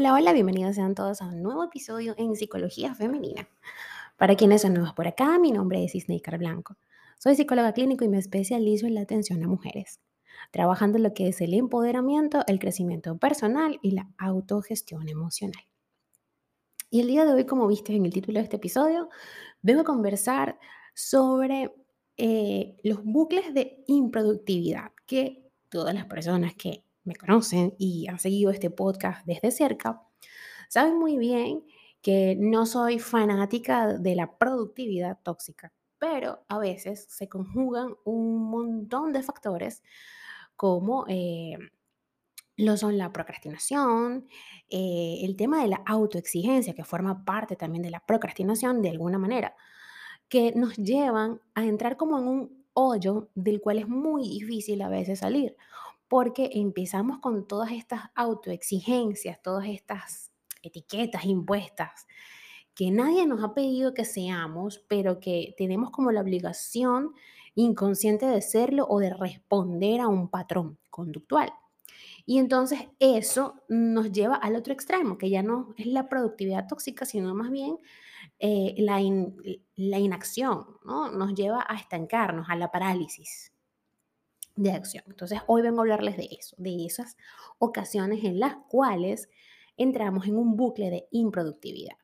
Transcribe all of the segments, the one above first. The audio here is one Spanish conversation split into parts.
Hola, hola, bienvenidos sean todos a un nuevo episodio en Psicología Femenina. Para quienes son nuevos por acá, mi nombre es Isneikar Blanco. Soy psicóloga clínico y me especializo en la atención a mujeres, trabajando en lo que es el empoderamiento, el crecimiento personal y la autogestión emocional. Y el día de hoy, como viste en el título de este episodio, vengo a conversar sobre eh, los bucles de improductividad que todas las personas que me conocen y han seguido este podcast desde cerca, saben muy bien que no soy fanática de la productividad tóxica, pero a veces se conjugan un montón de factores como eh, lo son la procrastinación, eh, el tema de la autoexigencia, que forma parte también de la procrastinación de alguna manera, que nos llevan a entrar como en un hoyo del cual es muy difícil a veces salir porque empezamos con todas estas autoexigencias, todas estas etiquetas impuestas que nadie nos ha pedido que seamos, pero que tenemos como la obligación inconsciente de serlo o de responder a un patrón conductual. Y entonces eso nos lleva al otro extremo, que ya no es la productividad tóxica, sino más bien eh, la, la inacción, ¿no? Nos lleva a estancarnos, a la parálisis de acción. Entonces, hoy vengo a hablarles de eso, de esas ocasiones en las cuales entramos en un bucle de improductividad.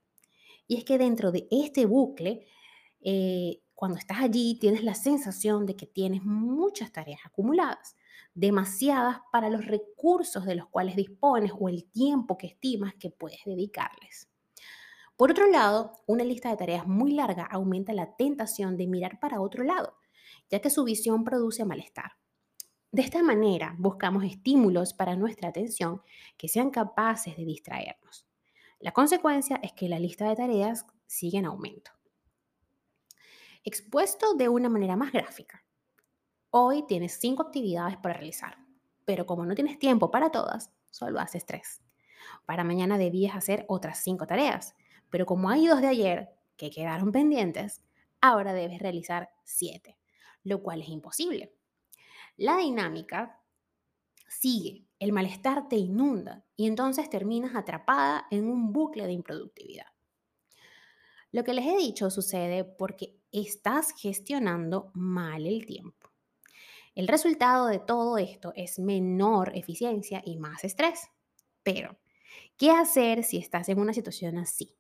Y es que dentro de este bucle, eh, cuando estás allí, tienes la sensación de que tienes muchas tareas acumuladas, demasiadas para los recursos de los cuales dispones o el tiempo que estimas que puedes dedicarles. Por otro lado, una lista de tareas muy larga aumenta la tentación de mirar para otro lado, ya que su visión produce malestar. De esta manera buscamos estímulos para nuestra atención que sean capaces de distraernos. La consecuencia es que la lista de tareas sigue en aumento. Expuesto de una manera más gráfica. Hoy tienes cinco actividades para realizar, pero como no tienes tiempo para todas, solo haces tres. Para mañana debías hacer otras cinco tareas, pero como hay dos de ayer que quedaron pendientes, ahora debes realizar siete, lo cual es imposible la dinámica sigue, el malestar te inunda y entonces terminas atrapada en un bucle de improductividad. Lo que les he dicho sucede porque estás gestionando mal el tiempo. El resultado de todo esto es menor eficiencia y más estrés. Pero, ¿qué hacer si estás en una situación así?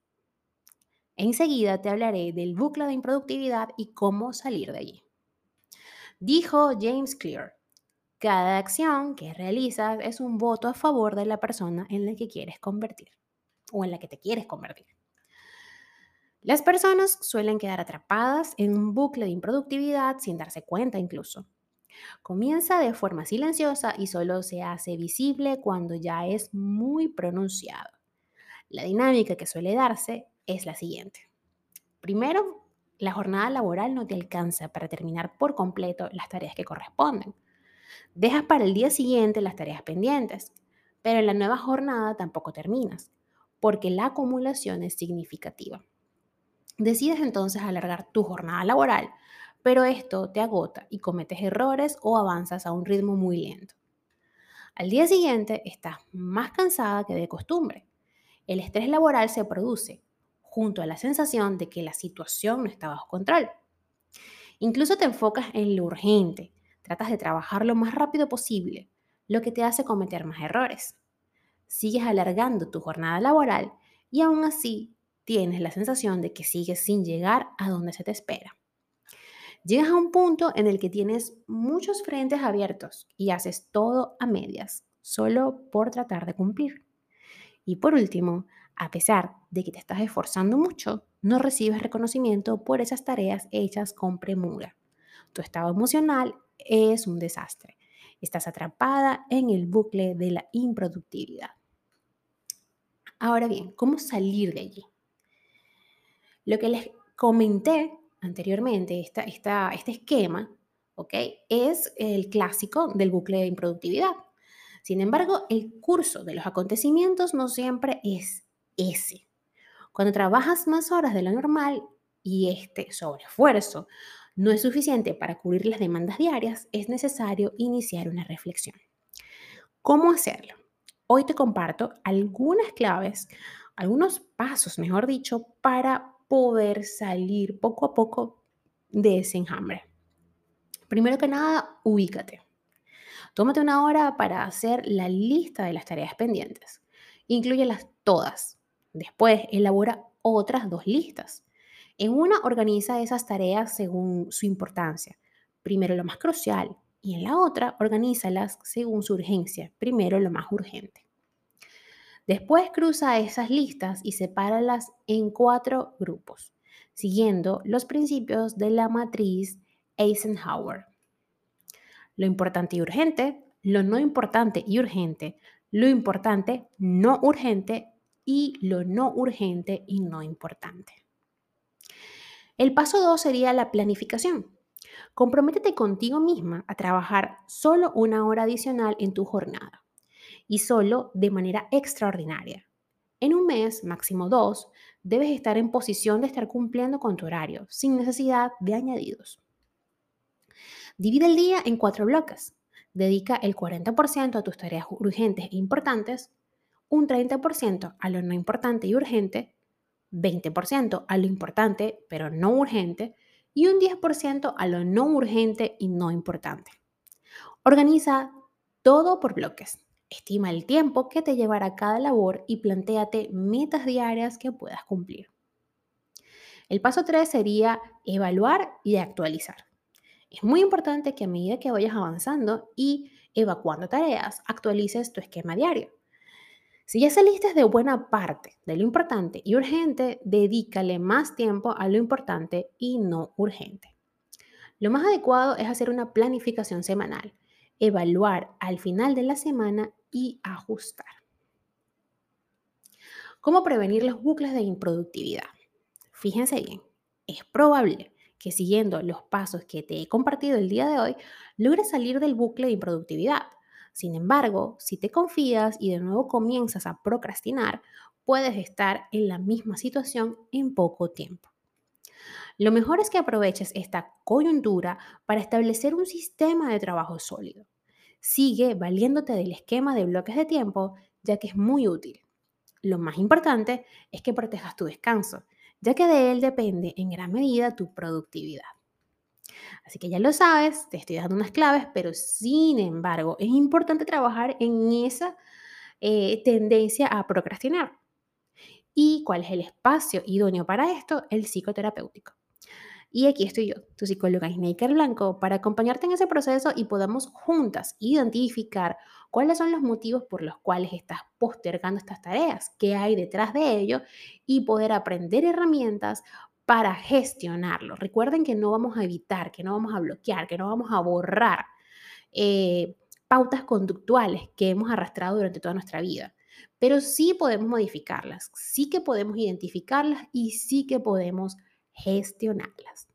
Enseguida te hablaré del bucle de improductividad y cómo salir de allí. Dijo James Clear, cada acción que realizas es un voto a favor de la persona en la que quieres convertir o en la que te quieres convertir. Las personas suelen quedar atrapadas en un bucle de improductividad sin darse cuenta incluso. Comienza de forma silenciosa y solo se hace visible cuando ya es muy pronunciado. La dinámica que suele darse es la siguiente. Primero, la jornada laboral no te alcanza para terminar por completo las tareas que corresponden. Dejas para el día siguiente las tareas pendientes, pero en la nueva jornada tampoco terminas, porque la acumulación es significativa. Decides entonces alargar tu jornada laboral, pero esto te agota y cometes errores o avanzas a un ritmo muy lento. Al día siguiente estás más cansada que de costumbre. El estrés laboral se produce junto a la sensación de que la situación no está bajo control. Incluso te enfocas en lo urgente, tratas de trabajar lo más rápido posible, lo que te hace cometer más errores. Sigues alargando tu jornada laboral y aún así tienes la sensación de que sigues sin llegar a donde se te espera. Llegas a un punto en el que tienes muchos frentes abiertos y haces todo a medias, solo por tratar de cumplir. Y por último, a pesar de que te estás esforzando mucho, no recibes reconocimiento por esas tareas hechas con premura. Tu estado emocional es un desastre. Estás atrapada en el bucle de la improductividad. Ahora bien, ¿cómo salir de allí? Lo que les comenté anteriormente, este esquema, ¿ok? Es el clásico del bucle de improductividad. Sin embargo, el curso de los acontecimientos no siempre es ese. Cuando trabajas más horas de lo normal y este sobreesfuerzo no es suficiente para cubrir las demandas diarias, es necesario iniciar una reflexión. ¿Cómo hacerlo? Hoy te comparto algunas claves, algunos pasos, mejor dicho, para poder salir poco a poco de ese enjambre. Primero que nada, ubícate. Tómate una hora para hacer la lista de las tareas pendientes. Incluyelas todas. Después, elabora otras dos listas. En una, organiza esas tareas según su importancia. Primero lo más crucial y en la otra, organízalas según su urgencia. Primero lo más urgente. Después cruza esas listas y sepáralas en cuatro grupos, siguiendo los principios de la matriz Eisenhower. Lo importante y urgente, lo no importante y urgente, lo importante, no urgente y lo no urgente y no importante. El paso 2 sería la planificación. Comprométete contigo misma a trabajar solo una hora adicional en tu jornada y solo de manera extraordinaria. En un mes, máximo dos, debes estar en posición de estar cumpliendo con tu horario, sin necesidad de añadidos. Divide el día en cuatro bloques. Dedica el 40% a tus tareas urgentes e importantes, un 30% a lo no importante y urgente, 20% a lo importante pero no urgente y un 10% a lo no urgente y no importante. Organiza todo por bloques. Estima el tiempo que te llevará cada labor y plantéate metas diarias que puedas cumplir. El paso 3 sería evaluar y actualizar. Es muy importante que a medida que vayas avanzando y evacuando tareas, actualices tu esquema diario. Si ya saliste de buena parte de lo importante y urgente, dedícale más tiempo a lo importante y no urgente. Lo más adecuado es hacer una planificación semanal evaluar al final de la semana y ajustar. ¿Cómo prevenir los bucles de improductividad? Fíjense bien, es probable que siguiendo los pasos que te he compartido el día de hoy, logres salir del bucle de improductividad. Sin embargo, si te confías y de nuevo comienzas a procrastinar, puedes estar en la misma situación en poco tiempo. Lo mejor es que aproveches esta coyuntura para establecer un sistema de trabajo sólido. Sigue valiéndote del esquema de bloques de tiempo, ya que es muy útil. Lo más importante es que protejas tu descanso, ya que de él depende en gran medida tu productividad. Así que ya lo sabes, te estoy dando unas claves, pero sin embargo es importante trabajar en esa eh, tendencia a procrastinar. ¿Y cuál es el espacio idóneo para esto? El psicoterapéutico. Y aquí estoy yo, tu psicóloga Snaker Blanco, para acompañarte en ese proceso y podamos juntas identificar cuáles son los motivos por los cuales estás postergando estas tareas, qué hay detrás de ello y poder aprender herramientas para gestionarlo. Recuerden que no vamos a evitar, que no vamos a bloquear, que no vamos a borrar eh, pautas conductuales que hemos arrastrado durante toda nuestra vida. Pero sí podemos modificarlas, sí que podemos identificarlas y sí que podemos gestionarlas.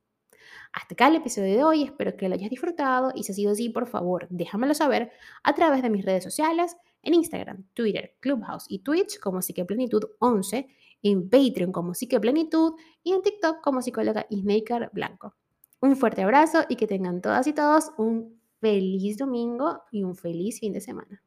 Hasta acá el episodio de hoy, espero que lo hayas disfrutado y si ha sido así, por favor, déjamelo saber a través de mis redes sociales, en Instagram, Twitter, Clubhouse y Twitch como Psiqueplenitud 11, en Patreon como Psiqueplenitud y en TikTok como psicóloga Ismaker Blanco. Un fuerte abrazo y que tengan todas y todos un feliz domingo y un feliz fin de semana.